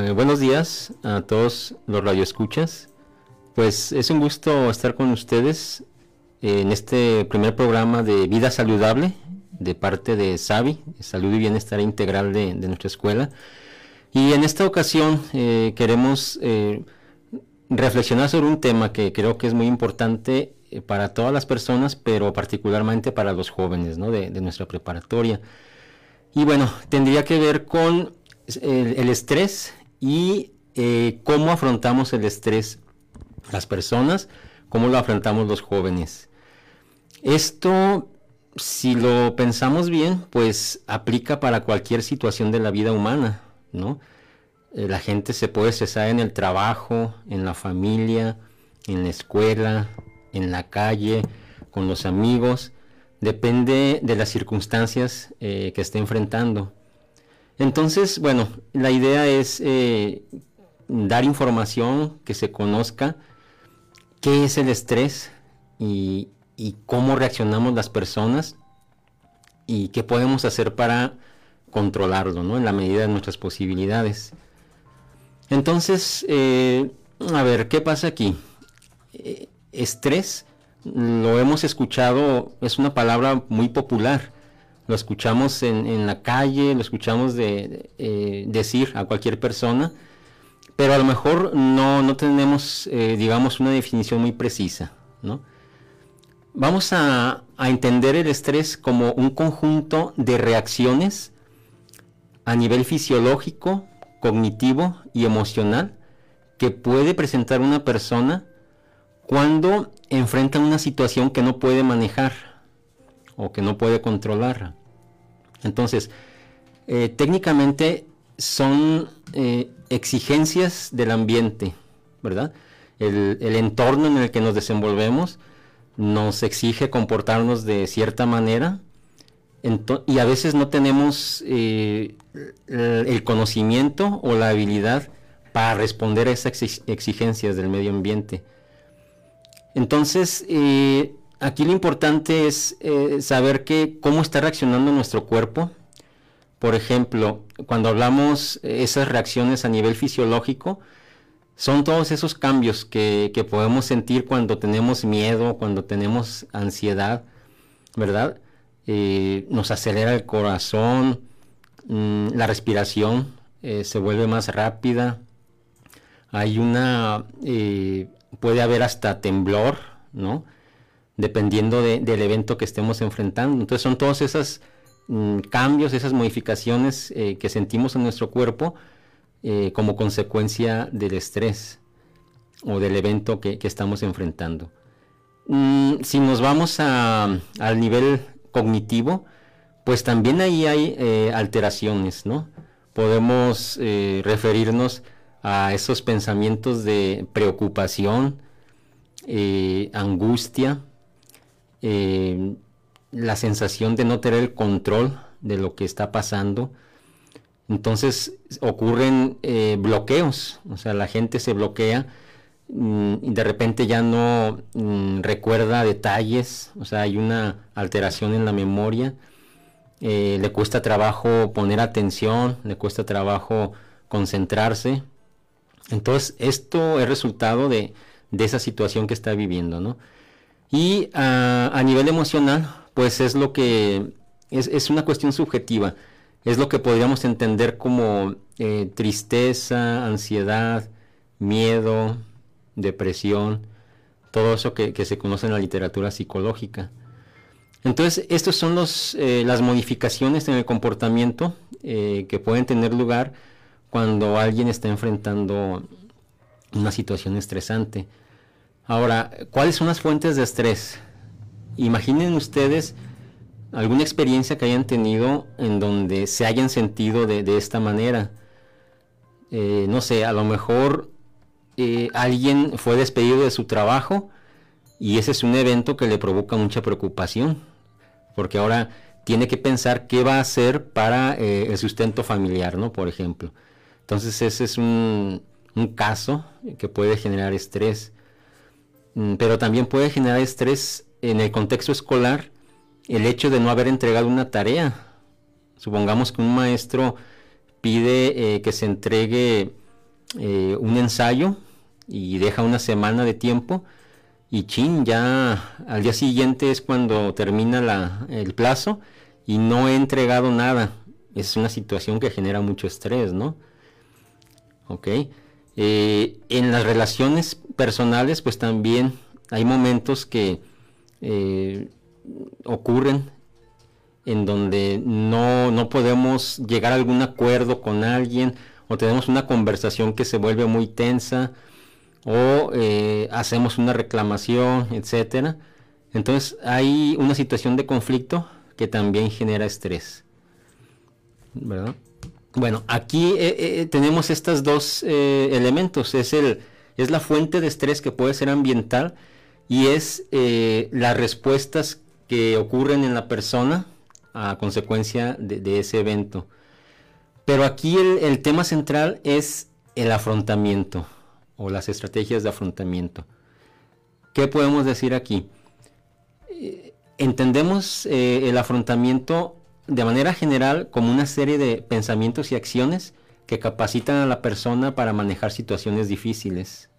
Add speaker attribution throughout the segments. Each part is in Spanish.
Speaker 1: Eh, buenos días a todos los radioescuchas. Pues es un gusto estar con ustedes en este primer programa de Vida Saludable de parte de SAVI, Salud y Bienestar Integral de, nuestra escuela. Y en esta ocasión eh, queremos eh, reflexionar sobre un tema que creo que es muy importante para todas las personas, pero particularmente para los jóvenes de nuestra preparatoria. Y bueno, tendría que ver con el, estrés y eh, cómo afrontamos el estrés las personas, cómo lo afrontamos los jóvenes. Esto, si lo pensamos bien, pues aplica para cualquier situación de la vida humana, ¿no? Eh, la gente se puede cesar en el trabajo, en la familia, en la escuela, en la calle, con los amigos, depende de las circunstancias eh, que esté enfrentando. Entonces, bueno, la idea es eh, dar información, que se conozca qué es el estrés y, cómo reaccionamos las personas y qué podemos hacer para controlarlo, ¿no? En la medida de nuestras posibilidades. Entonces, eh, a ver, ¿qué pasa aquí? estrés lo hemos escuchado, es una palabra muy popular. Lo escuchamos en, la calle, lo escuchamos de, eh, decir a cualquier persona, pero a lo mejor no, tenemos, eh, digamos, una definición muy precisa. Vamos a, a entender el estrés como un conjunto de reacciones a nivel fisiológico, cognitivo y emocional que puede presentar una persona cuando enfrenta una situación que no puede manejar o que no puede controlar. Entonces, eh, técnicamente son eh, exigencias del ambiente, ¿verdad? El, entorno en el que nos desenvolvemos nos exige comportarnos de cierta manera y a veces no tenemos eh, el conocimiento o la habilidad para responder a esas exigencias del medio ambiente. Entonces, aquí lo importante es eh, saber que cómo está reaccionando nuestro cuerpo. Por ejemplo, cuando hablamos esas reacciones a nivel fisiológico, son todos esos cambios que, podemos sentir cuando tenemos miedo, cuando tenemos ansiedad, ¿verdad? Eh, nos acelera el corazón, mm, la respiración se vuelve más rápida, hay una puede haber hasta temblor, ¿no? Dependiendo del evento que estemos enfrentando. Entonces son todos esos mm, cambios, esas modificaciones eh, que sentimos en nuestro cuerpo eh, como consecuencia del estrés o del evento que, estamos enfrentando. Mm, si nos vamos al nivel cognitivo, pues también ahí hay eh, alteraciones, ¿no? Podemos referirnos a esos pensamientos de preocupación, angustia, eh, la sensación de no tener el control de lo que está pasando. Entonces ocurren eh, bloqueos, o sea, la gente se bloquea mm, y de repente ya no mm, recuerda detalles, o sea, hay una alteración en la memoria, le cuesta trabajo poner atención, le cuesta trabajo concentrarse, entonces, esto es resultado de, esa situación que está viviendo, ¿no? Y ah, a nivel emocional, pues es lo que es, una cuestión subjetiva, es lo que podríamos entender como eh, tristeza, ansiedad, miedo, depresión, todo eso que, se conoce en la literatura psicológica. Entonces, estas son los, eh, las modificaciones en el comportamiento eh, que pueden tener lugar cuando alguien está enfrentando una situación estresante. Ahora, ¿cuáles son las fuentes de estrés? Imaginen ustedes alguna experiencia que hayan tenido en donde se hayan sentido de, esta manera. Eh, no sé, a lo mejor eh, alguien fue despedido de su trabajo y ese es un evento que le provoca mucha preocupación, porque ahora tiene que pensar qué va a hacer para eh, el sustento familiar, ¿no? Por ejemplo. Entonces ese es un, caso que puede generar estrés. Mm, pero también puede generar estrés en el contexto escolar el hecho de no haber entregado una tarea. Supongamos que un maestro pide eh, que se entregue eh, un ensayo y deja una semana de tiempo y chin, ya al día siguiente es cuando termina el plazo y no he entregado nada. Es una situación que genera mucho estrés, ¿no? Ok. Eh, en las relaciones personales, pues también hay momentos que eh, ocurren en donde no, no podemos llegar a algún acuerdo con alguien o tenemos una conversación que se vuelve muy tensa o eh, hacemos una reclamación, etcétera. Entonces hay una situación de conflicto que también genera estrés. Bueno, aquí eh, tenemos estos dos elementos. Es, el, es la fuente de estrés que puede ser ambiental y es las respuestas que ocurren en la persona a consecuencia de, ese evento. Pero aquí el tema central es el afrontamiento o las estrategias de afrontamiento. ¿Qué podemos decir aquí? Eh, entendemos eh, el afrontamiento de manera general como una serie de pensamientos y acciones que capacitan a la persona para manejar situaciones difíciles,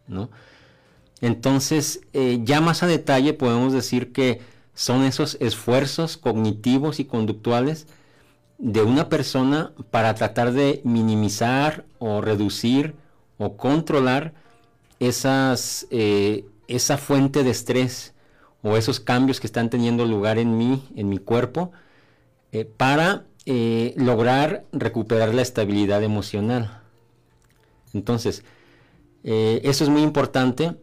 Speaker 1: Entonces, eh, ya más a detalle podemos decir que son esos esfuerzos cognitivos y conductuales de una persona para tratar de minimizar o reducir o controlar esas, eh, esa fuente de estrés o esos cambios que están teniendo lugar en mí, en mi cuerpo, eh, para eh, lograr recuperar la estabilidad emocional. Entonces, eso es muy importante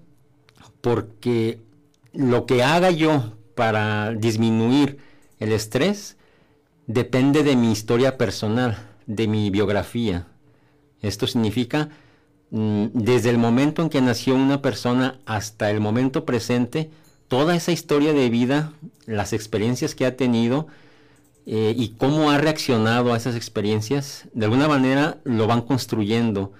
Speaker 1: porque lo que haga yo para disminuir el estrés depende de mi historia personal, de mi biografía. Esto significa Mm, desde el momento en que nació una persona hasta el momento presente, toda esa historia de vida, las experiencias que ha tenido eh, y cómo ha reaccionado a esas experiencias, de alguna manera lo van construyendo,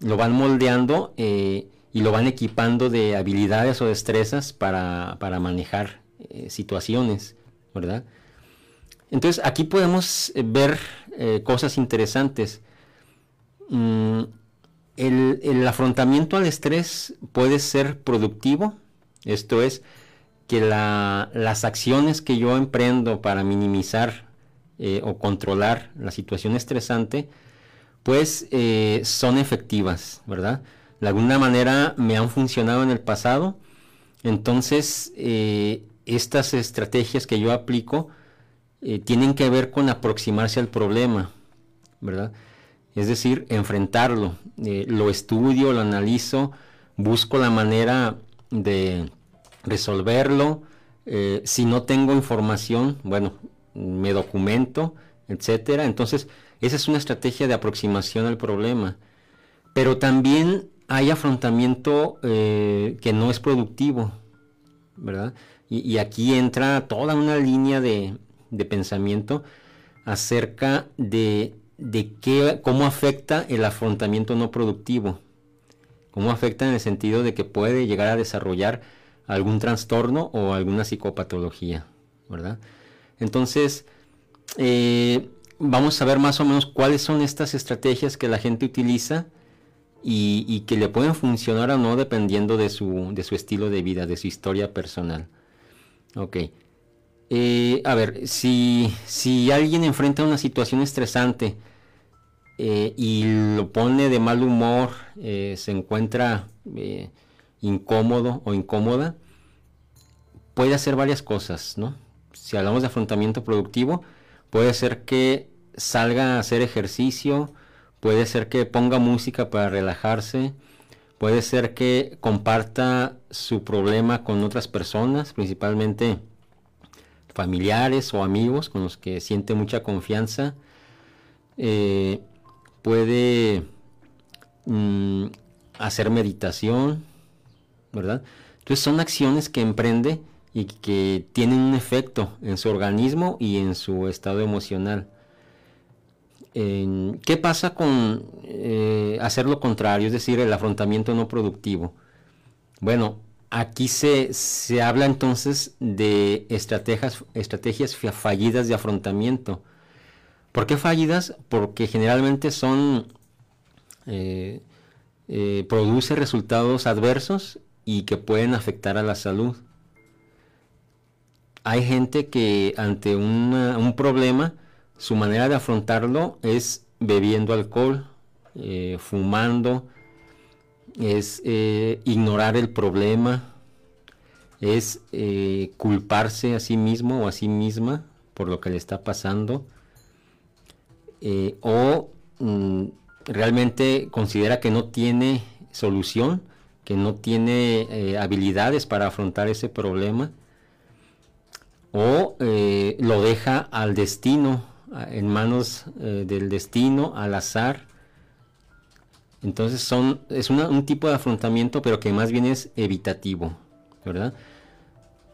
Speaker 1: lo van moldeando eh, y lo van equipando de habilidades o destrezas para, manejar eh, situaciones, ¿verdad? Entonces aquí podemos ver cosas interesantes. Mm, el, afrontamiento al estrés puede ser productivo, esto es, que las acciones que yo emprendo para minimizar eh, o controlar la situación estresante, pues eh, son efectivas, ¿verdad? De alguna manera me han funcionado en el pasado, entonces eh, estas estrategias que yo aplico tienen que ver con aproximarse al problema, ¿verdad? es decir, enfrentarlo. Lo estudio, lo analizo, busco la manera de resolverlo. Eh, si no tengo información, bueno, me documento, etcétera. Entonces, esa es una estrategia de aproximación al problema. Pero también hay afrontamiento eh, que no es productivo, ¿verdad? Y, aquí entra toda una línea de pensamiento acerca de de qué, cómo afecta el afrontamiento no productivo. Cómo afecta en el sentido de que puede llegar a desarrollar algún trastorno o alguna psicopatología, ¿verdad? Entonces, eh, vamos a ver más o menos cuáles son estas estrategias que la gente utiliza y, que le pueden funcionar o no dependiendo de su, de su estilo de vida, de su historia personal. Ok. Eh, a ver, si, si, alguien enfrenta una situación estresante eh, y lo pone de mal humor, se encuentra incómodo o incómoda, puede hacer varias cosas, ¿no? Si hablamos de afrontamiento productivo, puede ser que salga a hacer ejercicio, puede ser que ponga música para relajarse, puede ser que comparta su problema con otras personas, principalmente familiares o amigos con los que siente mucha confianza, eh, puede mm, hacer meditación, Entonces son acciones que emprende y que tienen un efecto en su organismo y en su estado emocional. ¿Qué pasa con eh, hacer lo contrario, es decir, el afrontamiento no productivo? Bueno, Aquí se, habla entonces de estrategias, estrategias fallidas de afrontamiento. ¿Por qué fallidas? Porque generalmente son, eh, eh, produce resultados adversos y que pueden afectar a la salud. Hay gente que ante un problema, su manera de afrontarlo es bebiendo alcohol, eh, fumando, es eh, ignorar el problema, es culparse a sí mismo o a sí misma por lo que le está pasando, o mm, realmente considera que no tiene solución, que no tiene eh, habilidades para afrontar ese problema, o eh, lo deja al destino, en manos eh, del destino, al azar. Entonces son, es un tipo de afrontamiento, pero que más bien es evitativo, ¿verdad?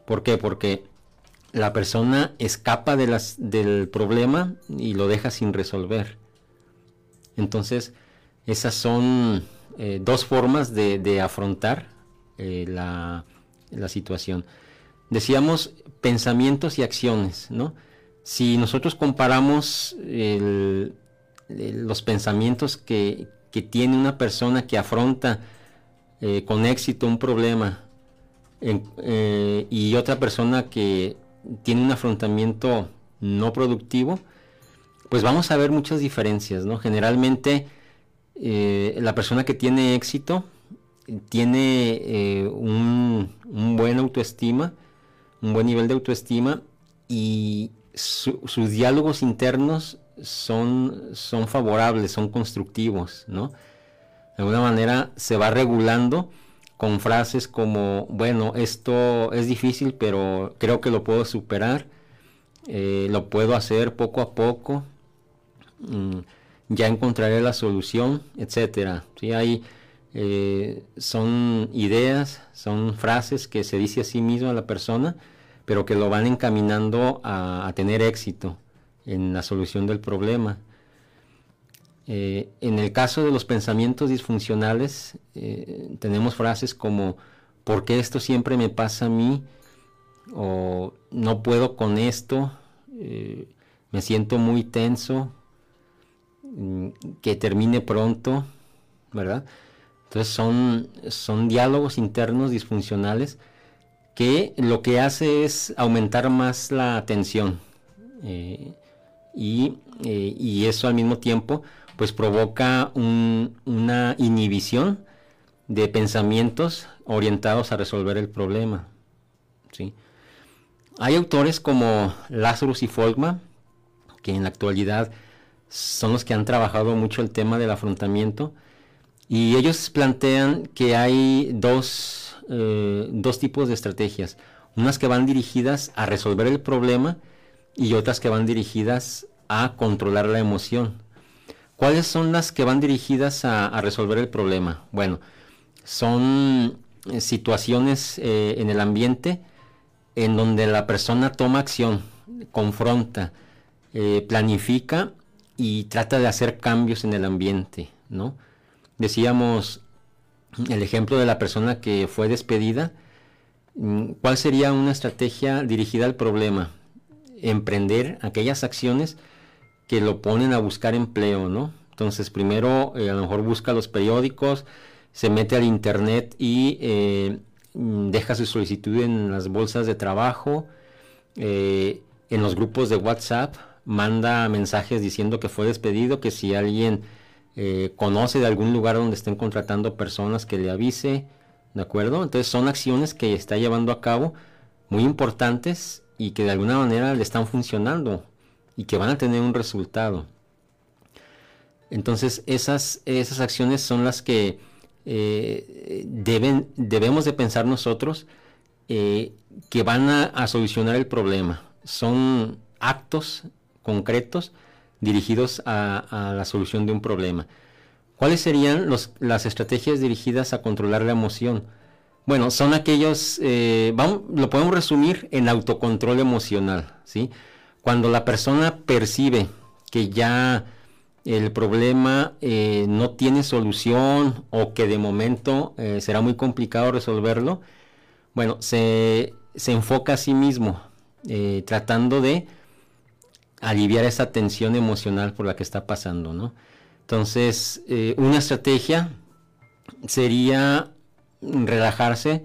Speaker 1: ¿Por qué? Porque la persona escapa del problema y lo deja sin resolver. Entonces, esas son eh, dos formas de, afrontar eh, la, situación. Decíamos pensamientos y acciones, ¿no? Si nosotros comparamos los pensamientos que, tiene una persona que afronta eh, con éxito un problema y otra persona que tiene un afrontamiento no productivo, pues vamos a ver muchas diferencias, ¿no? Generalmente eh, la persona que tiene éxito tiene eh, un, buen autoestima, un buen nivel de autoestima y sus diálogos internos son, son favorables, son constructivos, ¿no? De alguna manera se va regulando con frases como, bueno, esto es difícil, pero creo que lo puedo superar, eh, lo puedo hacer poco a poco, Mm, ya encontraré la solución, etcétera. ¿sí? Hay, eh, son ideas, son frases que se dice a sí mismo a la persona, pero que lo van encaminando a, tener éxito en la solución del problema. Eh, en el caso de los pensamientos disfuncionales, eh, tenemos frases como, ¿por qué esto siempre me pasa a mí? O no puedo con esto, me siento muy tenso, que termine pronto, ¿verdad? Entonces son, son diálogos internos disfuncionales que lo que hace es aumentar más la tensión eh, eh, y, eso al mismo tiempo pues provoca una inhibición de pensamientos orientados a resolver el problema. ¿sí? Hay autores como Lazarus y Folkman que en la actualidad son los que han trabajado mucho el tema del afrontamiento y ellos plantean que hay dos, eh, dos tipos de estrategias, unas que van dirigidas a resolver el problema y otras que van dirigidas a controlar la emoción. ¿Cuáles son las que van dirigidas a, resolver el problema? Bueno, son eh, situaciones eh, en el ambiente en donde la persona toma acción, confronta, planifica y trata de hacer cambios en el ambiente, ¿no? Decíamos el ejemplo de la persona que fue despedida, mm, ¿cuál sería una estrategia dirigida al problema? Emprender aquellas acciones que lo ponen a buscar empleo, ¿no? Entonces primero eh, a lo mejor busca los periódicos, se mete al internet y eh, mm, deja su solicitud en las bolsas de trabajo, eh, en los grupos de WhatsApp, manda mensajes diciendo que fue despedido, que si alguien eh, conoce de algún lugar donde estén contratando personas que le avise, ¿de acuerdo? Entonces son acciones que está llevando a cabo muy importantes y que de alguna manera le están funcionando y que van a tener un resultado. Entonces esas, esas acciones son las que eh, deben, debemos de pensar nosotros eh, que van a, a, solucionar el problema. Son actos concretos dirigidos a, la solución de un problema. ¿Cuáles serían las estrategias dirigidas a controlar la emoción? Bueno, son aquellos, eh, vamos, lo podemos resumir en autocontrol emocional, ¿sí? Cuando la persona percibe que ya el problema eh, no tiene solución o que de momento eh, será muy complicado resolverlo, bueno, se, se enfoca a sí mismo, tratando de aliviar esa tensión emocional por la que está pasando, ¿no? Entonces, eh, una estrategia sería relajarse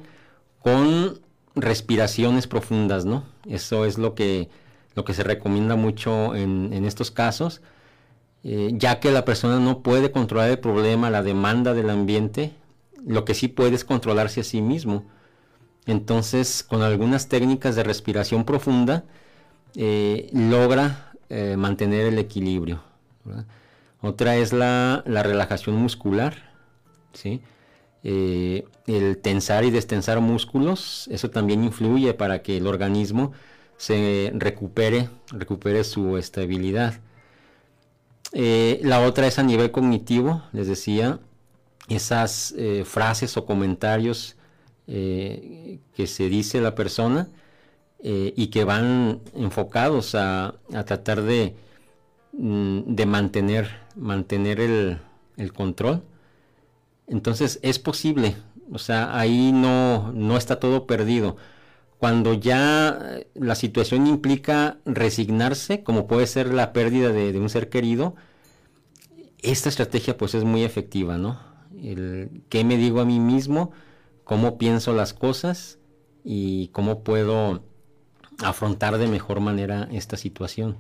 Speaker 1: con respiraciones profundas, ¿no? Eso es lo que, lo que se recomienda mucho en, estos casos, eh, ya que la persona no puede controlar el problema, la demanda del ambiente, lo que sí puede es controlarse a sí mismo. Entonces, con algunas técnicas de respiración profunda, eh, logra eh, mantener el equilibrio. Otra es la, relajación muscular, ¿sí? Eh, el tensar y destensar músculos, eso también influye para que el organismo se recupere, recupere su estabilidad. la otra es a nivel cognitivo, les decía, esas frases o comentarios que se dice la persona eh, y que van enfocados a, tratar de, mm, de mantener, mantener el, control. Entonces es posible, o sea, ahí no, no está todo perdido. Cuando ya la situación implica resignarse, como puede ser la pérdida de, un ser querido, esta estrategia pues es muy efectiva, ¿no? El qué me digo a mí mismo, cómo pienso las cosas y cómo puedo afrontar de mejor manera esta situación.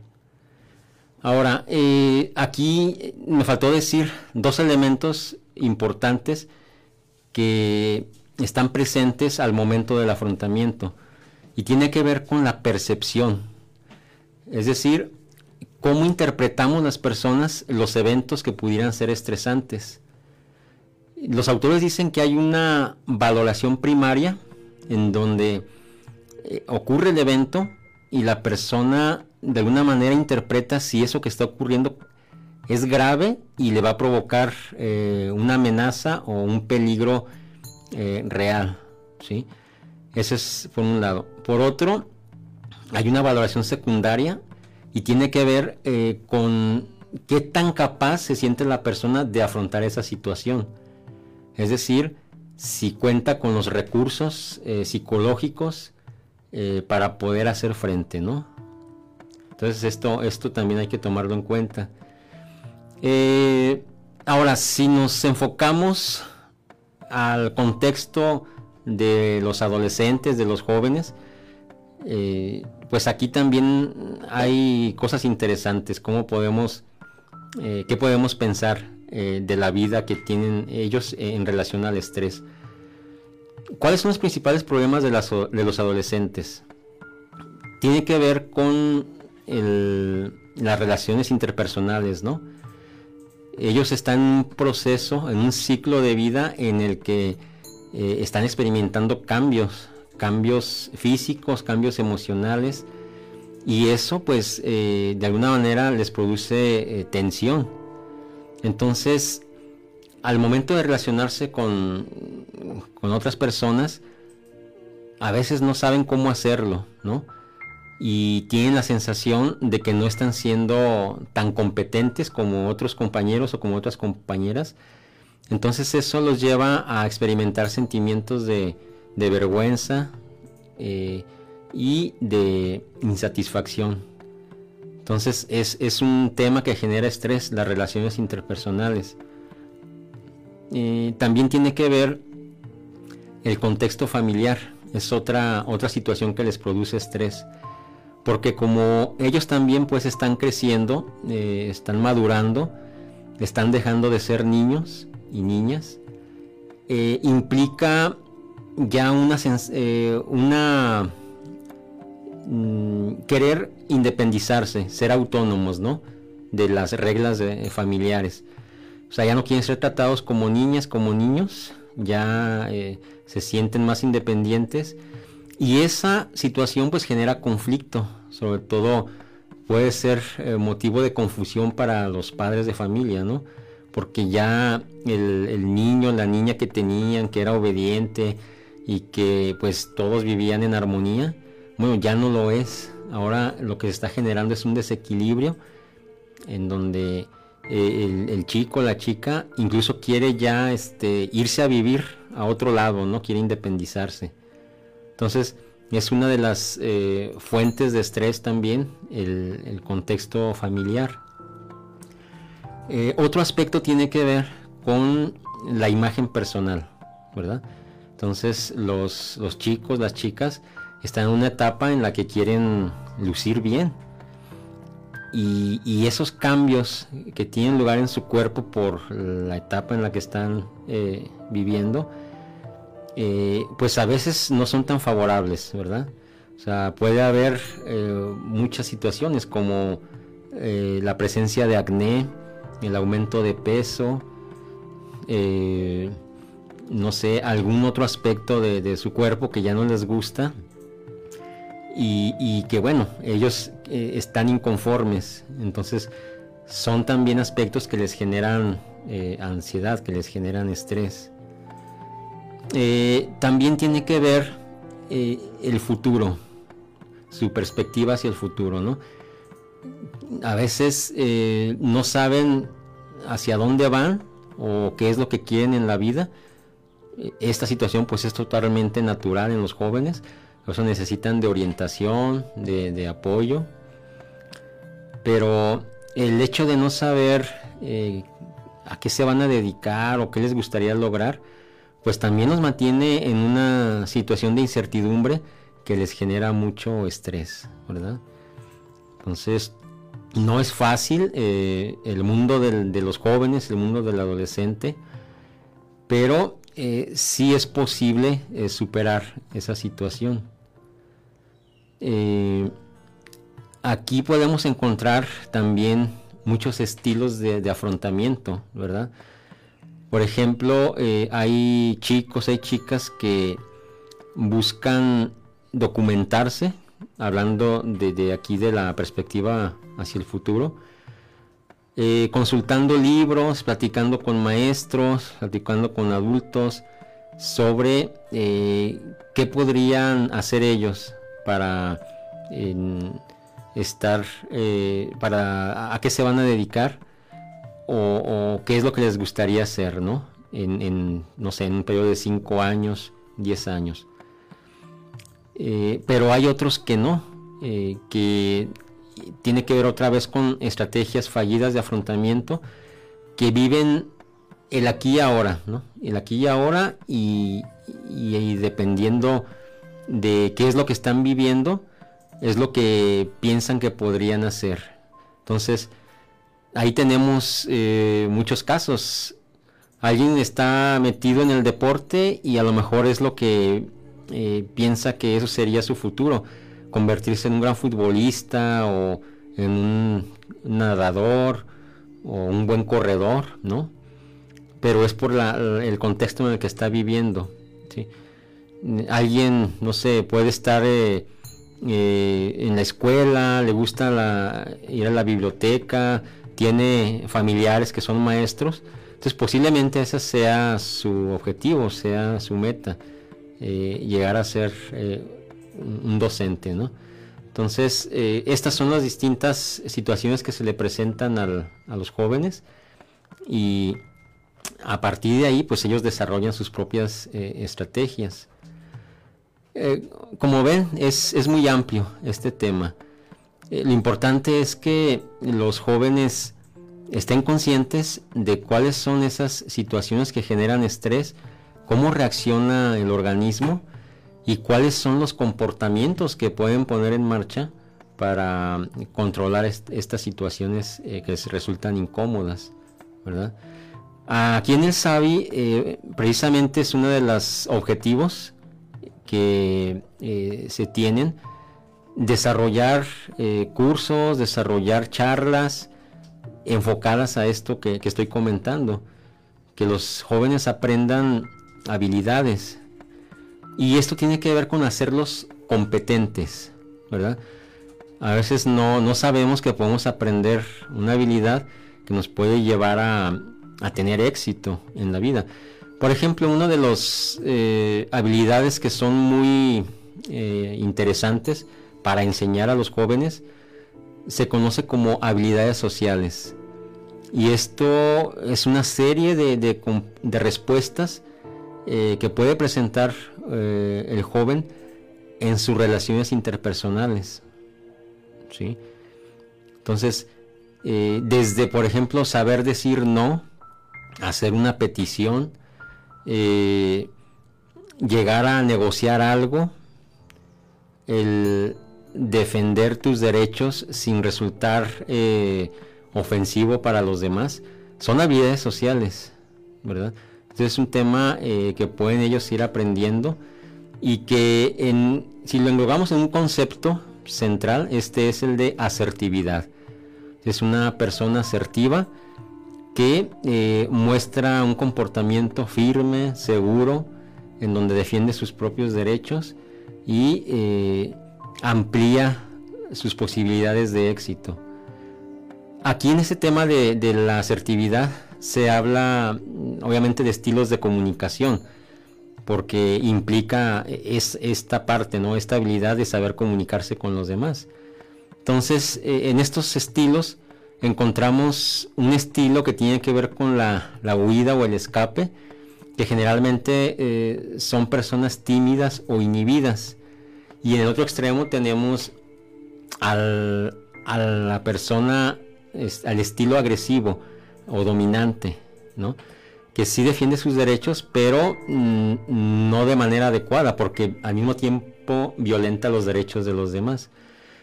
Speaker 1: Ahora, eh, aquí me faltó decir dos elementos importantes que están presentes al momento del afrontamiento y tiene que ver con la percepción. Es decir, cómo interpretamos las personas los eventos que pudieran ser estresantes los autores dicen que hay una valoración primaria en donde eh, ocurre el evento y la persona de alguna manera interpreta si eso que está ocurriendo es grave y le va a provocar eh, una amenaza o un peligro eh, real. ¿sí? Ese es por un lado. Por otro, hay una valoración secundaria y tiene que ver con qué tan capaz se siente la persona de afrontar esa situación. Es decir, si cuenta con los recursos psicológicos eh, para poder hacer frente, ¿no? Entonces esto, esto también hay que tomarlo en cuenta. Eh, ahora, si nos enfocamos al contexto de los adolescentes, de los jóvenes, pues aquí también hay cosas interesantes, cómo podemos, qué podemos pensar eh, de la vida que tienen ellos en relación al estrés. ¿Cuáles son los principales problemas de, los adolescentes? Tiene que ver con las relaciones interpersonales, ¿no? Ellos están en un proceso, en un ciclo de vida en el que eh, están experimentando cambios, cambios físicos, cambios emocionales, y eso pues eh, de alguna manera les produce tensión entonces, al momento de relacionarse con, otras personas, a veces no saben cómo hacerlo, ¿no? Y tienen la sensación de que no están siendo tan competentes como otros compañeros o como otras compañeras. Entonces eso los lleva a experimentar sentimientos de, vergüenza eh, y de insatisfacción. Entonces es, un tema que genera estrés, las relaciones interpersonales. También tiene que ver el contexto familiar, es otra, otra situación que les produce estrés. Porque como ellos también pues están creciendo, eh, están madurando, están dejando de ser niños y niñas, eh, implica ya una, eh, una Mm, querer independizarse, ser autónomos, ¿no? De las reglas familiares. Sea, ya no quieren ser tratados como niñas, como niños, ya eh, se sienten más independientes. Y esa situación pues genera conflicto, sobre todo puede ser eh, motivo de confusión para los padres de familia, ¿no? Porque ya el, el, niño, la niña que tenían, que era obediente y que pues todos vivían en armonía, bueno, ya no lo es. Ahora lo que se está generando es un desequilibrio en donde eh, el, chico, la chica, incluso quiere ya este, irse a vivir a otro lado, ¿no? Quiere independizarse. Entonces, es una de las eh, fuentes de estrés también, el, contexto familiar. Eh, otro aspecto tiene que ver con la imagen personal, ¿verdad? Entonces los, los chicos, las chicas, están en una etapa en la que quieren lucir bien. Y, esos cambios que tienen lugar en su cuerpo por la etapa en la que están eh, viviendo, eh, pues a veces no son tan favorables, ¿verdad? O sea, puede haber eh, muchas situaciones como la presencia de acné, el aumento de peso, no sé, algún otro aspecto de, su cuerpo que ya no les gusta y, que bueno, ellos eh, están inconformes, entonces son también aspectos que les generan eh, ansiedad, que les generan estrés. Eh, también tiene que ver el futuro, su perspectiva hacia el futuro, ¿no? A veces no saben hacia dónde van o qué es lo que quieren en la vida. Esta situación pues es totalmente natural en los jóvenes, por eso necesitan de orientación, de, apoyo. Pero el hecho de no saber eh, a qué se van a dedicar o qué les gustaría lograr, pues también nos mantiene en una situación de incertidumbre que les genera mucho estrés, ¿verdad? Entonces, no es fácil eh, el mundo de los jóvenes, el mundo del adolescente, pero eh, sí es posible superar esa situación. Eh, aquí podemos encontrar también muchos estilos de, afrontamiento, ¿verdad? Por ejemplo, eh, hay chicos, hay chicas que buscan documentarse, hablando de, aquí de la perspectiva hacia el futuro, eh, consultando libros, platicando con maestros, platicando con adultos sobre qué podrían hacer ellos para estar, eh, para a, qué se van a dedicar o, qué es lo que les gustaría hacer, ¿no? En, no sé, en un periodo de 5 años, 10 años. Eh, pero hay otros que no, eh, que tiene que ver otra vez con estrategias fallidas de afrontamiento que viven el aquí y ahora, ¿no? El aquí y ahora y, y dependiendo de qué es lo que están viviendo, es lo que piensan que podrían hacer. Entonces, ahí tenemos eh, muchos casos. Alguien está metido en el deporte y a lo mejor es lo que eh, piensa que eso sería su futuro, convertirse en un gran futbolista o en un nadador o un buen corredor, ¿no? Pero es por el contexto en el que está viviendo. ¿sí? alguien, no sé, puede estar eh, eh, en la escuela, le gusta ir a la biblioteca, tiene familiares que son maestros, entonces posiblemente ese sea su objetivo, sea su meta, eh, llegar a ser un docente, ¿no? Entonces, estas son las distintas situaciones que se le presentan a los jóvenes y a partir de ahí, pues ellos desarrollan sus propias estrategias. Eh, como ven, es, muy amplio este tema. Eh, lo importante es que los jóvenes estén conscientes de cuáles son esas situaciones que generan estrés, cómo reacciona el organismo y cuáles son los comportamientos que pueden poner en marcha para controlar estas situaciones eh, que resultan incómodas, Aquí en el SAVI precisamente es uno de los objetivos que eh, se tienen, desarrollar eh, cursos, desarrollar charlas enfocadas a esto que, estoy comentando, que los jóvenes aprendan habilidades. Y esto tiene que ver con hacerlos competentes, ¿verdad? A veces no, no sabemos que podemos aprender una habilidad que nos puede llevar a, a tener éxito en la vida. Por ejemplo, una de las eh, habilidades que son muy eh, interesantes para enseñar a los jóvenes se conoce como habilidades sociales. Y esto es una serie de, respuestas eh, que puede presentar el joven en sus relaciones interpersonales. ¿sí? Entonces, desde, por ejemplo, saber decir no, hacer una petición, eh, llegar a negociar algo, el defender tus derechos sin resultar eh, ofensivo para los demás, son habilidades sociales, ¿verdad? Entonces es un tema eh, que pueden ellos ir aprendiendo y que si lo englobamos en un concepto central, este es el de asertividad. Es una persona asertiva que eh, muestra un comportamiento firme, seguro, en donde defiende sus propios derechos y eh, amplía sus posibilidades de éxito. Aquí en ese tema de, la asertividad se habla obviamente de estilos de comunicación porque implica es, esta parte, ¿no? Esta habilidad de saber comunicarse con los demás. Entonces, eh, en estos estilos encontramos un estilo que tiene que ver con la, huida o el escape, que generalmente eh, son personas tímidas o inhibidas. Y en el otro extremo tenemos al, a la persona, al estilo agresivo o dominante, ¿no? que sí defiende sus derechos, pero mm, no de manera adecuada, porque al mismo tiempo violenta los derechos de los demás.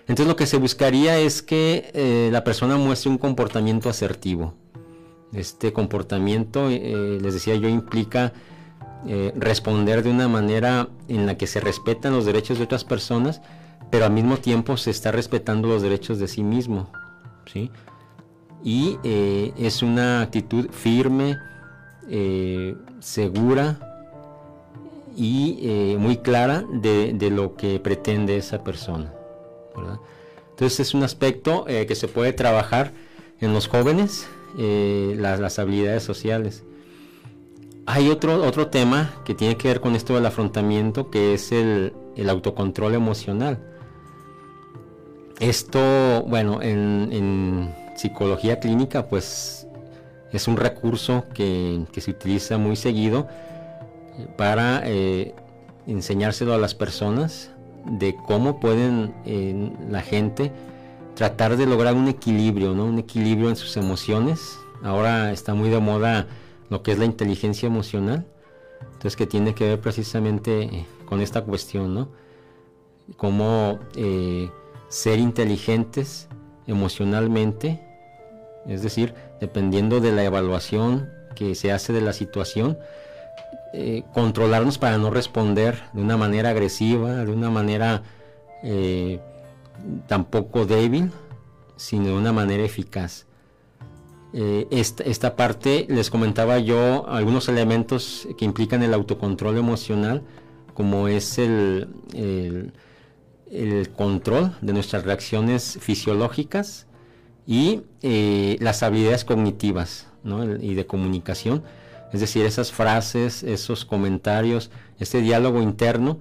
Speaker 1: Entonces lo que se buscaría es que eh, la persona muestre un comportamiento asertivo. Este comportamiento, eh, les decía yo, implica eh, responder de una manera en la que se respetan los derechos de otras personas, pero al mismo tiempo se está respetando los derechos de sí mismo. ¿sí? Y es una actitud firme, segura y muy clara de, lo que pretende esa persona. Entonces es un aspecto eh, que se puede trabajar en los jóvenes, las, habilidades sociales. Hay otro, otro tema que tiene que ver con esto del afrontamiento, que es el, autocontrol emocional. Esto, bueno, en, psicología clínica, pues es un recurso que, se utiliza muy seguido eh, para eh, enseñárselo a las personas de cómo pueden la gente tratar de lograr un equilibrio, ¿no? un equilibrio en sus emociones. Ahora está muy de moda lo que es la inteligencia emocional, entonces que tiene que ver precisamente eh, con esta cuestión, ¿no? Cómo ser inteligentes emocionalmente, es decir, dependiendo de la evaluación que se hace de la situación, eh, controlarnos para no responder de una manera agresiva, de una manera eh, tampoco débil, sino de una manera eficaz. Eh, esta, parte les comentaba yo algunos elementos que implican el autocontrol emocional, como es el, control de nuestras reacciones fisiológicas, y las habilidades cognitivas y de comunicación, es decir, esas frases, esos comentarios, ese diálogo interno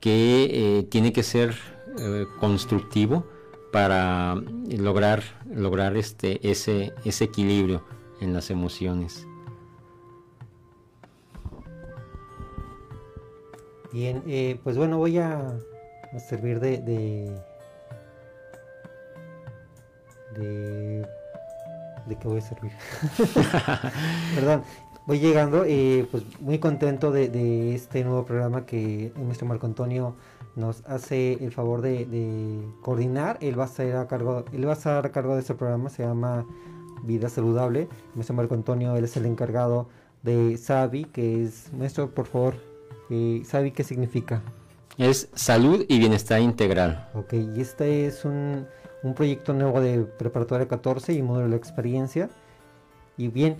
Speaker 1: que eh, tiene que ser eh, constructivo para lograr, lograr este, ese, ese equilibrio en las emociones.
Speaker 2: Bien, pues bueno, voy a, servir de de, de qué voy a servir. Perdón, voy llegando, eh, pues muy contento de, este nuevo programa que el maestro Marco Antonio nos hace el favor de, coordinar. Él va a estar a cargo, él va a estar a cargo de este programa, se llama Vida Saludable. El maestro Marco Antonio, él es el encargado de SAVI, que es, maestro, por favor, eh, SAVI, ¿qué significa?
Speaker 1: Es salud y bienestar integral.
Speaker 2: Ok, y este es un un proyecto nuevo de preparatoria 14 y módulo de experiencia. Y bien,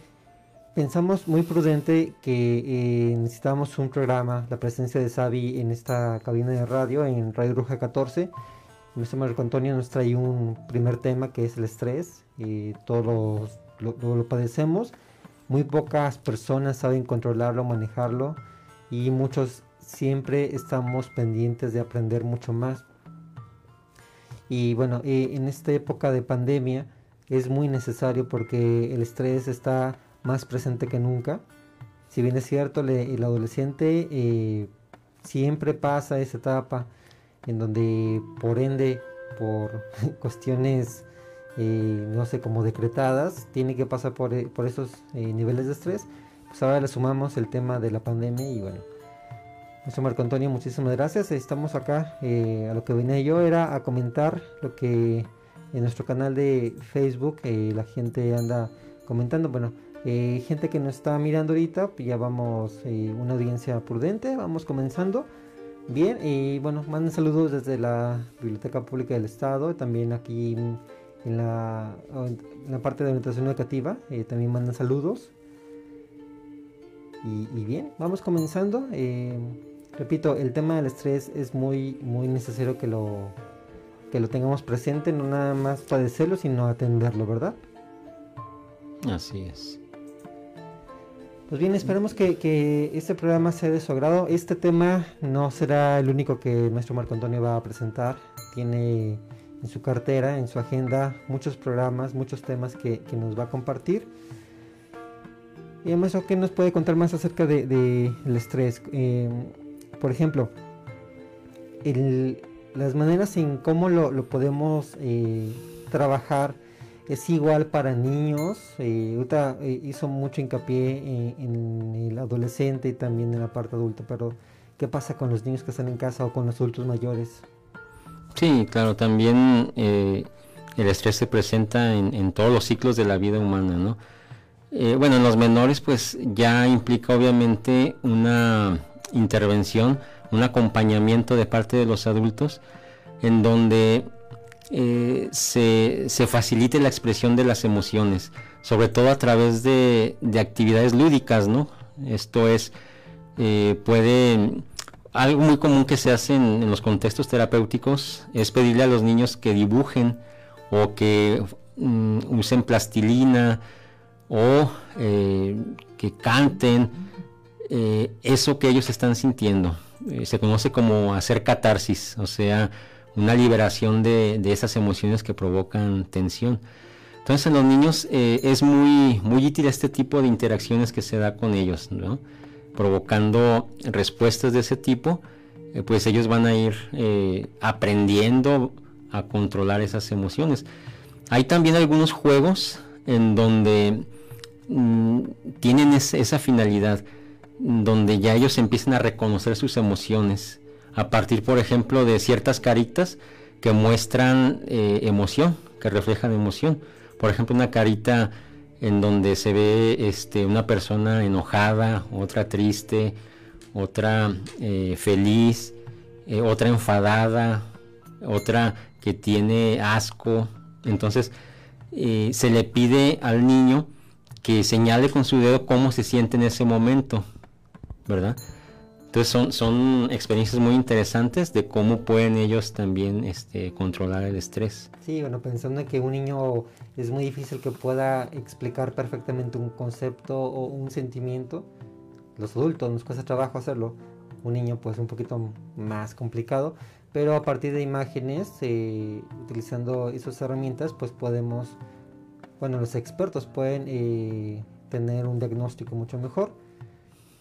Speaker 2: pensamos muy prudente que eh, necesitábamos un programa, la presencia de Xavi en esta cabina de radio, en Radio Bruja 14. Nuestro Marco Antonio nos trae un primer tema que es el estrés, y todos lo, lo padecemos. Muy pocas personas saben controlarlo, manejarlo y muchos siempre estamos pendientes de aprender mucho más y bueno, eh, en esta época de pandemia es muy necesario porque el estrés está más presente que nunca. Si bien es cierto, el adolescente eh, siempre pasa esa etapa en donde por ende, por cuestiones no sé, como decretadas, tiene que pasar por, por esos niveles de estrés. Pues ahora le sumamos el tema de la pandemia y bueno, nuestro Marco Antonio, muchísimas gracias. Estamos acá, a lo que venía yo era a comentar lo que en nuestro canal de Facebook la gente anda comentando. Bueno, eh, gente que nos está mirando ahorita, pues ya vamos, eh, una audiencia prudente, vamos comenzando. Bien, y bueno, manden saludos desde la Biblioteca Pública del Estado, también aquí en la, parte de orientación educativa, eh, también mandan saludos. Y, y, bien, vamos comenzando. repito, el tema del estrés es muy, muy necesario que lo, que lo tengamos presente, no nada más padecerlo, sino atenderlo, ¿verdad?
Speaker 1: Así es.
Speaker 2: Pues bien, esperemos que, este programa sea de su agrado. Este tema no será el único que nuestro Marco Antonio va a presentar. Tiene en su cartera, en su agenda, muchos programas, muchos temas que, nos va a compartir. Y además, ¿qué nos puede contar más acerca del de, estrés? Eh, por ejemplo, las maneras en cómo lo, podemos eh, trabajar es igual para niños. Eh, eh hizo mucho hincapié eh, en, el adolescente y también en la parte adulta, pero ¿qué pasa con los niños que están en casa o con los adultos mayores?
Speaker 1: Sí, claro, también eh, el estrés se presenta en, todos los ciclos de la vida humana, ¿no? bueno, en los menores pues ya implica obviamente una intervención, un acompañamiento de parte de los adultos en donde eh, se, facilite la expresión de las emociones, sobre todo a través de, actividades lúdicas, ¿no? Esto es, eh, puede, algo muy común que se hace en, los contextos terapéuticos es pedirle a los niños que dibujen o que mm, usen plastilina o eh, que canten eso que ellos están sintiendo. se conoce como hacer catarsis, o sea, una liberación de, esas emociones que provocan tensión. Entonces en los niños eh, es muy, muy útil este tipo de interacciones que se da con ellos, provocando respuestas de ese tipo, eh, pues ellos van a ir eh, aprendiendo a controlar esas emociones. Hay también algunos juegos en donde mm, tienen esa finalidad, donde ya ellos empiezan a reconocer sus emociones a partir, por ejemplo, de ciertas caritas que muestran eh, emoción, que reflejan emoción. Por ejemplo, una carita en donde se ve este, una persona enojada, otra triste, otra eh, feliz, eh, otra enfadada, otra que tiene asco. Entonces, se le pide al niño que señale con su dedo cómo se siente en ese momento, ¿verdad? Entonces son, son experiencias muy interesantes de cómo pueden ellos también este, controlar el estrés.
Speaker 2: Sí, bueno, pensando en que un niño es muy difícil que pueda explicar perfectamente un concepto o un sentimiento. Los adultos nos cuesta trabajo hacerlo. Un niño pues un poquito más complicado. Pero a partir de imágenes, eh, utilizando esas herramientas, pues podemos, bueno, los expertos pueden eh, tener un diagnóstico mucho mejor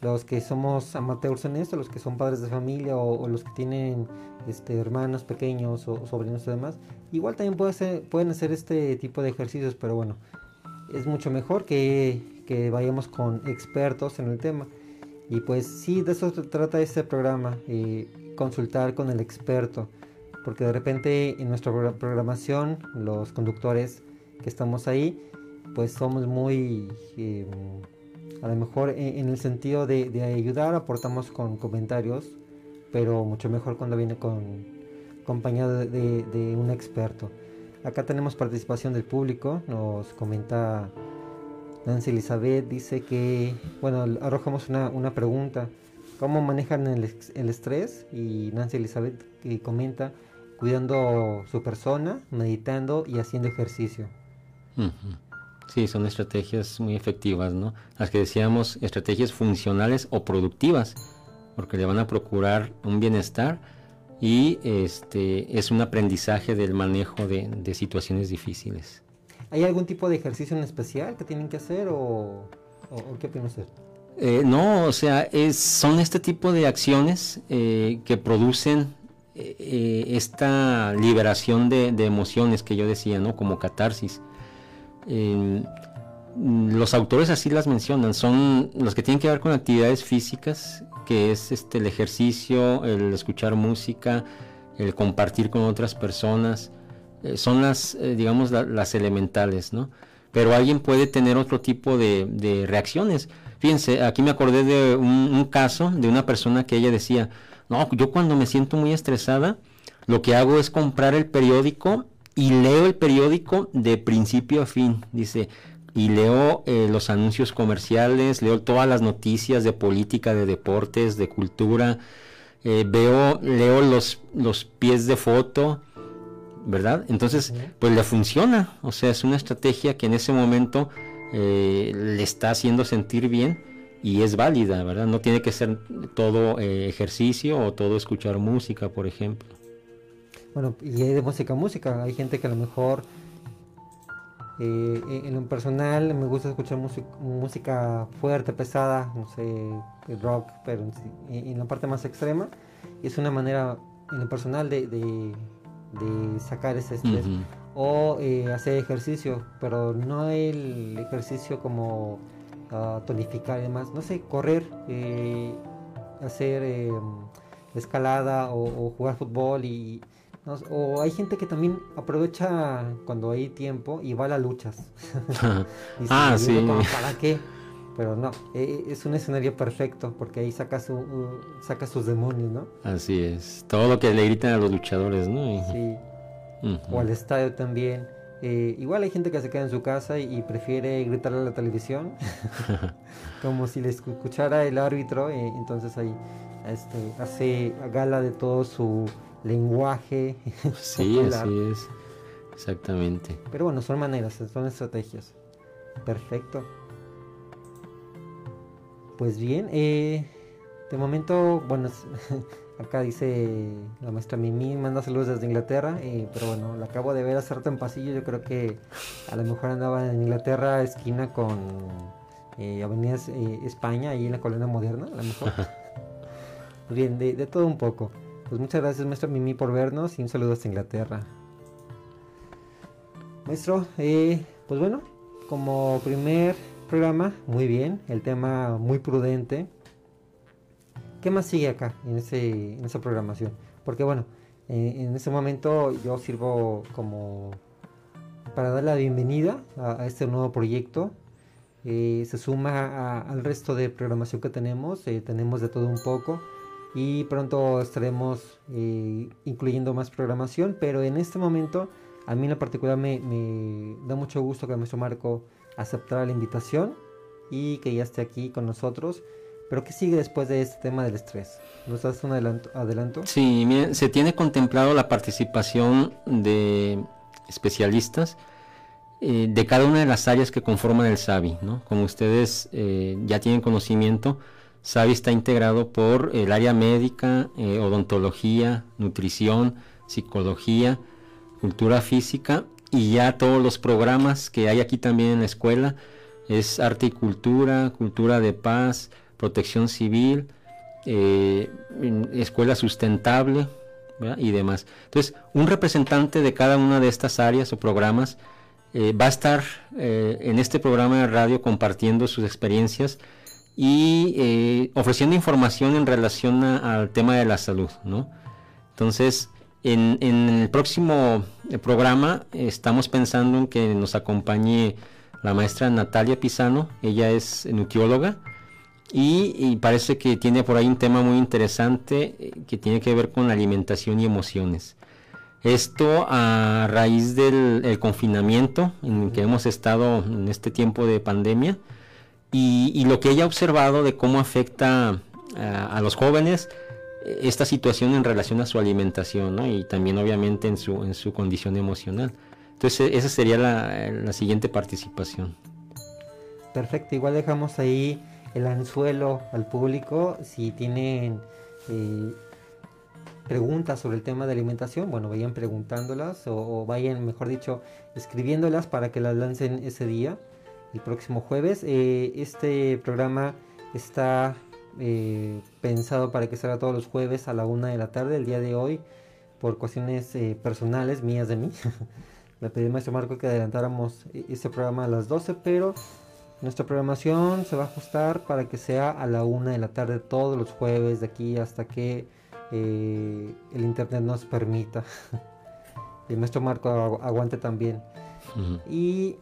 Speaker 2: los que somos amateurs en esto, los que son padres de familia o, los que tienen este, hermanos pequeños o, sobrinos y demás, igual también puede pueden hacer este tipo de ejercicios, pero bueno, es mucho mejor que, que, vayamos con expertos en el tema. Y pues sí, de eso trata este programa, eh, consultar con el experto, porque de repente en nuestra programación, los conductores que estamos ahí, pues somos muy... Eh, a lo mejor en, el sentido de, ayudar aportamos con comentarios, pero mucho mejor cuando viene con acompañado de, un experto. Acá tenemos participación del público, nos comenta Nancy Elizabeth, dice que, bueno, arrojamos una, una pregunta, ¿cómo manejan el, el estrés? Y Nancy Elizabeth que comenta, cuidando su persona, meditando y haciendo ejercicio.
Speaker 1: Sí, son estrategias muy efectivas, ¿no? Las que decíamos, estrategias funcionales o productivas, porque le van a procurar un bienestar y este es un aprendizaje del manejo de, situaciones difíciles.
Speaker 2: ¿Hay algún tipo de ejercicio en especial que tienen que hacer o, qué opinan usted?
Speaker 1: Eh, no, o sea, es, son este tipo de acciones eh, que producen eh, esta liberación de, emociones que yo decía, ¿no? Como catarsis. Los autores así las mencionan, son los que tienen que ver con actividades físicas, que es este, el ejercicio, el escuchar música, el compartir con otras personas, eh, son las, eh, digamos, las elementales, ¿no? Pero alguien puede tener otro tipo de, reacciones. Fíjense, aquí me acordé de un, caso de una persona que ella decía, no, yo cuando me siento muy estresada, lo que hago es comprar el periódico y leo el periódico de principio a fin. Dice, y leo eh, los anuncios comerciales, leo todas las noticias de política, de deportes, de cultura, veo, leo los, los pies de foto, ¿verdad? Entonces, pues le funciona, o sea, es una estrategia que en ese momento eh, le está haciendo sentir bien y es válida, ¿verdad? No tiene que ser todo eh, ejercicio o todo escuchar música, por ejemplo.
Speaker 2: Bueno, y hay de música música, hay gente que a lo mejor eh, en lo personal me gusta escuchar música fuerte, pesada, no sé, rock, pero en, la parte más extrema, es una manera en lo personal de de sacar ese estrés. O eh, hacer ejercicio, pero no el ejercicio como uh, tonificar y demás. No sé, correr, eh, hacer eh, escalada o, jugar fútbol y... o hay gente que también aprovecha cuando hay tiempo y va a las luchas.
Speaker 1: ah, sí.
Speaker 2: ¿Para qué? pero no, e, e, es un escenario perfecto porque ahí saca, su, saca sus demonios, ¿no?
Speaker 1: Así es, todo lo que le gritan a los luchadores, ¿no?
Speaker 2: Sí, o al estadio también. Eh, igual hay gente que se queda en su casa y, prefiere gritarle a la televisión, como si le escuchara el árbitro, eh, entonces ahí este, hace gala de todo su lenguaje.
Speaker 1: Sí, así es, exactamente.
Speaker 2: Pero bueno, son maneras, son estrategias. Perfecto. Pues bien, eh, de momento, bueno, acá dice la maestra Mimi, manda saludos desde Inglaterra, eh, pero bueno, la acabo de ver hace rato en pasillo, yo creo que a lo mejor andaba en Inglaterra, esquina con eh, Avenida España, ahí en la colonia moderna, a lo mejor. Bien, de, de, todo un poco. Pues muchas gracias, maestra Mimi, por vernos y un saludo hasta Inglaterra. Maestro, pues bueno, como primer programa, muy bien, el tema muy prudente. ¿Qué más sigue acá en, ese, en esa programación? Porque bueno, en, ese momento yo sirvo como para dar la bienvenida a, este nuevo proyecto. Eh, se suma al resto de programación que tenemos, eh, tenemos de todo un poco y pronto estaremos eh, incluyendo más programación, pero en este momento a mí en particular me, me da mucho gusto que el maestro Marco aceptar la invitación y que ya esté aquí con nosotros. Pero ¿qué sigue después de este tema del estrés? ¿Nos das un adelanto?
Speaker 1: Sí, miren, se tiene contemplado la participación de especialistas eh, de cada una de las áreas que conforman el SABI. ¿no? Como ustedes eh, ya tienen conocimiento, SABI está integrado por el área médica, eh, odontología, nutrición, psicología, cultura física y ya todos los programas que hay aquí también en la escuela es arte y cultura, cultura de paz, protección civil, eh, escuela sustentable y demás. Entonces, un representante de cada una de estas áreas o programas eh, va a estar en este programa de radio compartiendo sus experiencias y ofreciendo información en relación al tema de la salud, ¿no? Entonces, en, el próximo eh, programa estamos pensando en que nos acompañe la maestra Natalia Pisano, ella es nutrióloga y, parece que tiene por ahí un tema muy interesante eh, que tiene que ver con la alimentación y emociones. Esto a raíz del confinamiento en que hemos estado en este tiempo de pandemia y, lo que ella observado de cómo afecta a los jóvenes, esta situación en relación a su alimentación y también obviamente en su, en su condición emocional. Entonces esa sería la, siguiente participación.
Speaker 2: Perfecto, igual dejamos ahí el anzuelo al público. Si tienen eh, preguntas sobre el tema de alimentación, bueno, vayan preguntándolas o, vayan, mejor dicho, escribiéndolas para que las lancen ese día, el próximo jueves. Eh, este programa está eh, pensado para que salga todos los jueves a la una de la tarde. El día de hoy por cuestiones eh, personales mías de mí. Le pedí al maestro Marco que adelantáramos e-, este programa a las 12, pero nuestra programación se va a ajustar para que sea a la una de la tarde todos los jueves de aquí hasta que el internet nos permita. el maestro Marco aguante también. Y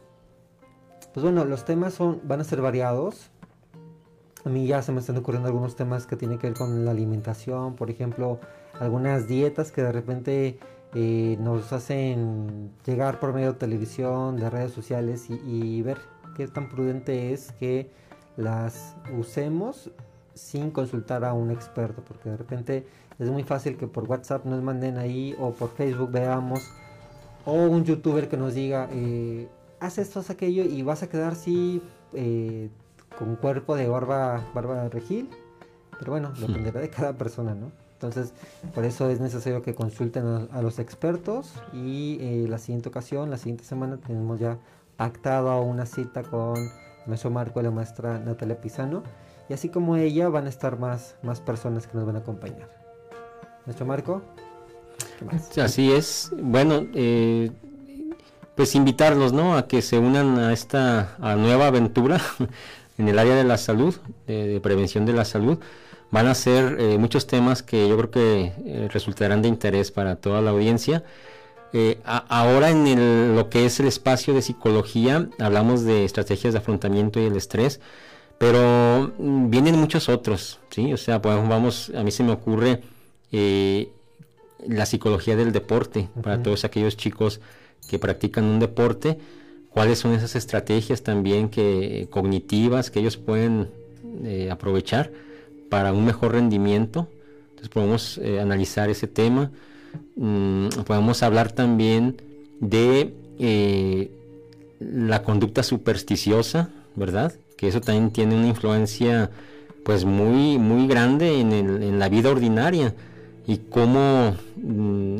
Speaker 2: pues bueno, los temas son, van a ser variados. A mí ya se me están ocurriendo algunos temas que tienen que ver con la alimentación, por ejemplo, algunas dietas que de repente eh, nos hacen llegar por medio de televisión, de redes sociales y, ver qué tan prudente es que las usemos sin consultar a un experto, porque de repente es muy fácil que por WhatsApp nos manden ahí o por Facebook veamos o un youtuber que nos diga eh, haz esto, haz aquello y vas a quedar así eh, con cuerpo de barba, barba regil, pero bueno, dependerá de cada persona, ¿no? Entonces, por eso es necesario que consulten a, los expertos y eh, la siguiente ocasión, la siguiente semana, tenemos ya pactado una cita con el maestro Marco y la maestra Natalia Pisano. Y así como ella, van a estar más, más personas que nos van a acompañar. Maestro Marco.
Speaker 1: Así es. Bueno, eh, pues invitarlos, ¿no? A que se unan a esta nueva aventura en el área de la salud, de prevención de la salud van a ser eh, muchos temas que yo creo que eh, resultarán de interés para toda la audiencia. Eh, ahora en lo que es el espacio de psicología hablamos de estrategias de afrontamiento y el estrés, pero mm, vienen muchos otros, ¿sí? O sea, pues vamos, a mí se me ocurre la psicología del deporte para todos aquellos chicos que practican un deporte, cuáles son esas estrategias también que cognitivas que ellos pueden aprovechar para un mejor rendimiento. Entonces podemos eh, analizar ese tema. Mm, podemos hablar también de eh, la conducta supersticiosa, ¿verdad? Que eso también tiene una influencia pues muy, muy grande en, la vida ordinaria y cómo mm,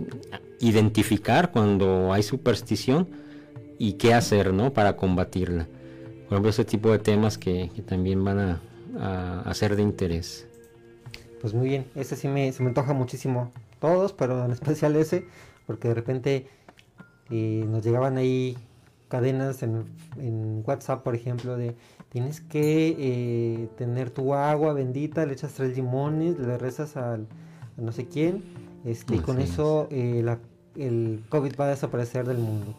Speaker 1: identificar cuando hay superstición y qué hacer, ¿no? Para combatirla. Por ejemplo, ese tipo de temas que también van a, a, ser de interés.
Speaker 2: Pues muy bien, ese sí me, se me antoja muchísimo. Todos, pero en especial ese, porque de repente eh, nos llegaban ahí cadenas en, WhatsApp, por ejemplo, de tienes que eh, tener tu agua bendita, le echas tres limones, le rezas al, a no sé quién, este, y con eso eh, el COVID va a desaparecer del mundo.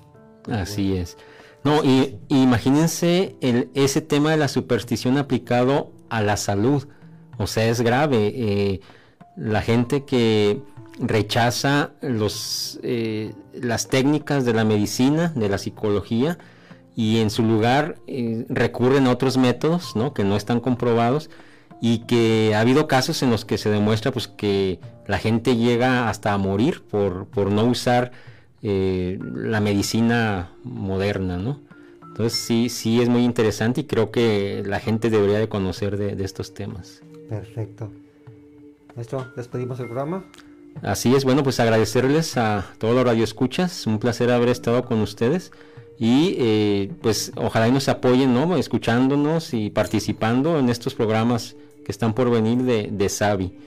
Speaker 1: Así es. No, y, imagínense el, ese tema de la superstición aplicado a la salud. O sea, es grave. Eh, la gente que rechaza los, eh, las técnicas de la medicina, de la psicología, y en su lugar eh, recurren a otros métodos ¿no? que no están comprobados y que ha habido casos en los que se demuestra pues, que la gente llega hasta a morir por, por no usar la medicina moderna. ¿no? Entonces sí, sí es muy interesante y creo que la gente debería de conocer de, estos temas.
Speaker 2: Perfecto. Maestro, despedimos el programa.
Speaker 1: Así es, bueno, pues agradecerles a todos los radioescuchas, un placer haber estado con ustedes y eh, pues ojalá y nos apoyen, ¿no? Escuchándonos y participando en estos programas que están por venir de, de SAVI.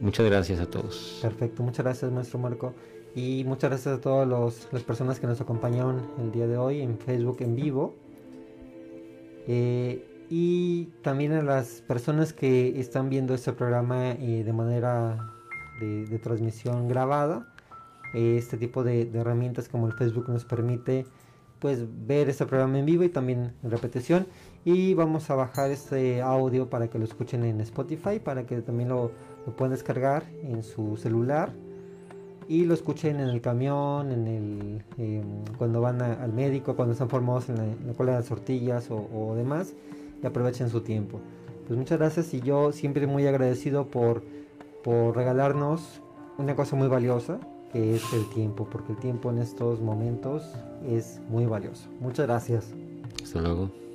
Speaker 1: Muchas gracias a todos.
Speaker 2: Perfecto, muchas gracias, maestro Marco. Y muchas gracias a todas las personas que nos acompañaron el día de hoy en Facebook en vivo. Eh, y también a las personas que están viendo este programa eh, de manera de, transmisión grabada. Eh, este tipo de, herramientas como el Facebook nos permite pues ver este programa en vivo y también en repetición. Y vamos a bajar este audio para que lo escuchen en Spotify, para que también lo, lo puedan descargar en su celular y lo escuchen en el camión, en el, em, cuando van al médico, cuando están formados en la, cola de las tortillas o, demás y aprovechen su tiempo. Pues muchas gracias y yo siempre muy agradecido por, por regalarnos una cosa muy valiosa que es el tiempo, porque el tiempo en estos momentos es muy valioso. Muchas gracias.
Speaker 1: Hasta luego.